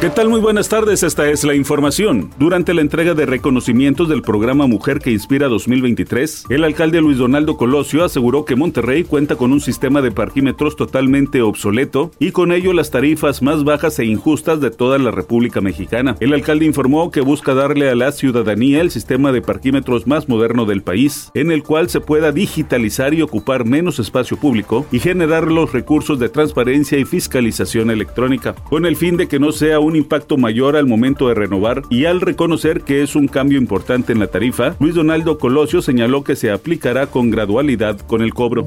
¿Qué tal? Muy buenas tardes, esta es la información. Durante la entrega de reconocimientos del programa Mujer que Inspira 2023, el alcalde Luis Donaldo Colosio aseguró que Monterrey cuenta con un sistema de parquímetros totalmente obsoleto y con ello las tarifas más bajas e injustas de toda la República Mexicana. El alcalde informó que busca darle a la ciudadanía el sistema de parquímetros más moderno del país, en el cual se pueda digitalizar y ocupar menos espacio público y generar los recursos de transparencia y fiscalización electrónica, con el fin de que no sea un un impacto mayor al momento de renovar y al reconocer que es un cambio importante en la tarifa, Luis Donaldo Colosio señaló que se aplicará con gradualidad con el cobro.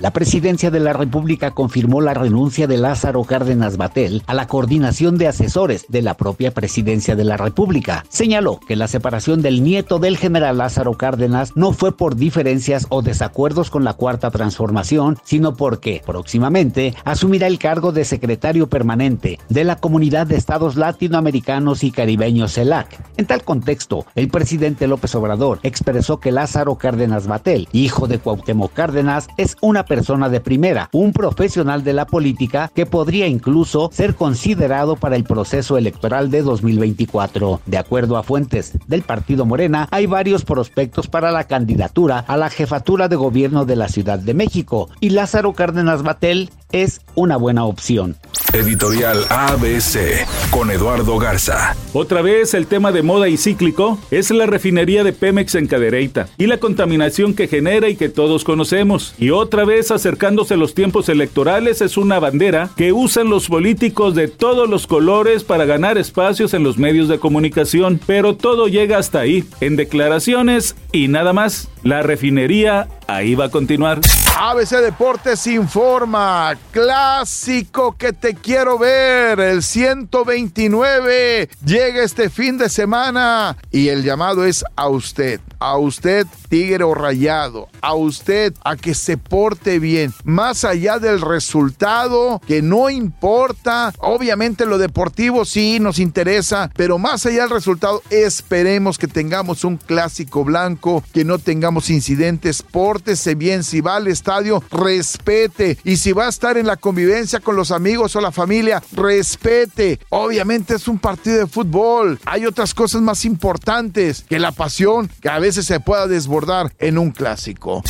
La presidencia de la República confirmó la renuncia de Lázaro Cárdenas Batel a la coordinación de asesores de la propia presidencia de la República. Señaló que la separación del nieto del general Lázaro Cárdenas no fue por diferencias o desacuerdos con la Cuarta Transformación, sino porque próximamente asumirá el cargo de secretario permanente de la Comunidad de Estados Latinoamericanos y Caribeños CELAC. En tal contexto, el presidente López Obrador expresó que Lázaro Cárdenas Batel, hijo de Cuauhtémoc Cárdenas, es una persona de primera, un profesional de la política que podría incluso ser considerado para el proceso electoral de 2024. De acuerdo a fuentes del partido Morena, hay varios prospectos para la candidatura a la jefatura de gobierno de la Ciudad de México y Lázaro Cárdenas Batel es una buena opción. Editorial ABC con Eduardo Garza. Otra vez el tema de moda y cíclico es la refinería de Pemex en Cadereyta y la contaminación que genera y que todos conocemos. Y otra vez acercándose los tiempos electorales es una bandera que usan los políticos de todos los colores para ganar espacios en los medios de comunicación. Pero todo llega hasta ahí, en declaraciones y nada más. La refinería ahí va a continuar. ABC Deportes informa, clásico que te quiero ver, el 129 llega este fin de semana y el llamado es a usted, a usted tigre o rayado, a usted a que se porte bien, más allá del resultado que no importa, obviamente lo deportivo sí nos interesa, pero más allá del resultado esperemos que tengamos un clásico blanco, que no tengamos incidentes, pórtese bien si va al estadio, respete. Y si va a estar en la convivencia con los amigos o la familia, respete. Obviamente es un partido de fútbol. Hay otras cosas más importantes que la pasión que a veces se pueda desbordar en un clásico.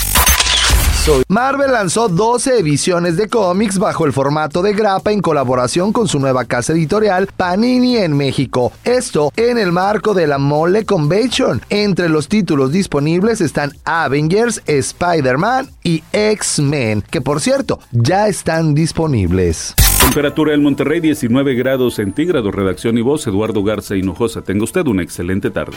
Marvel lanzó 12 ediciones de cómics bajo el formato de grapa en colaboración con su nueva casa editorial Panini en México. Esto en el marco de la Mole Convention. Entre los títulos disponibles están Avengers, Spider-Man y X-Men, que por cierto ya están disponibles. Temperatura en Monterrey 19 grados centígrados. Redacción y voz Eduardo Garza Hinojosa. Tenga usted una excelente tarde.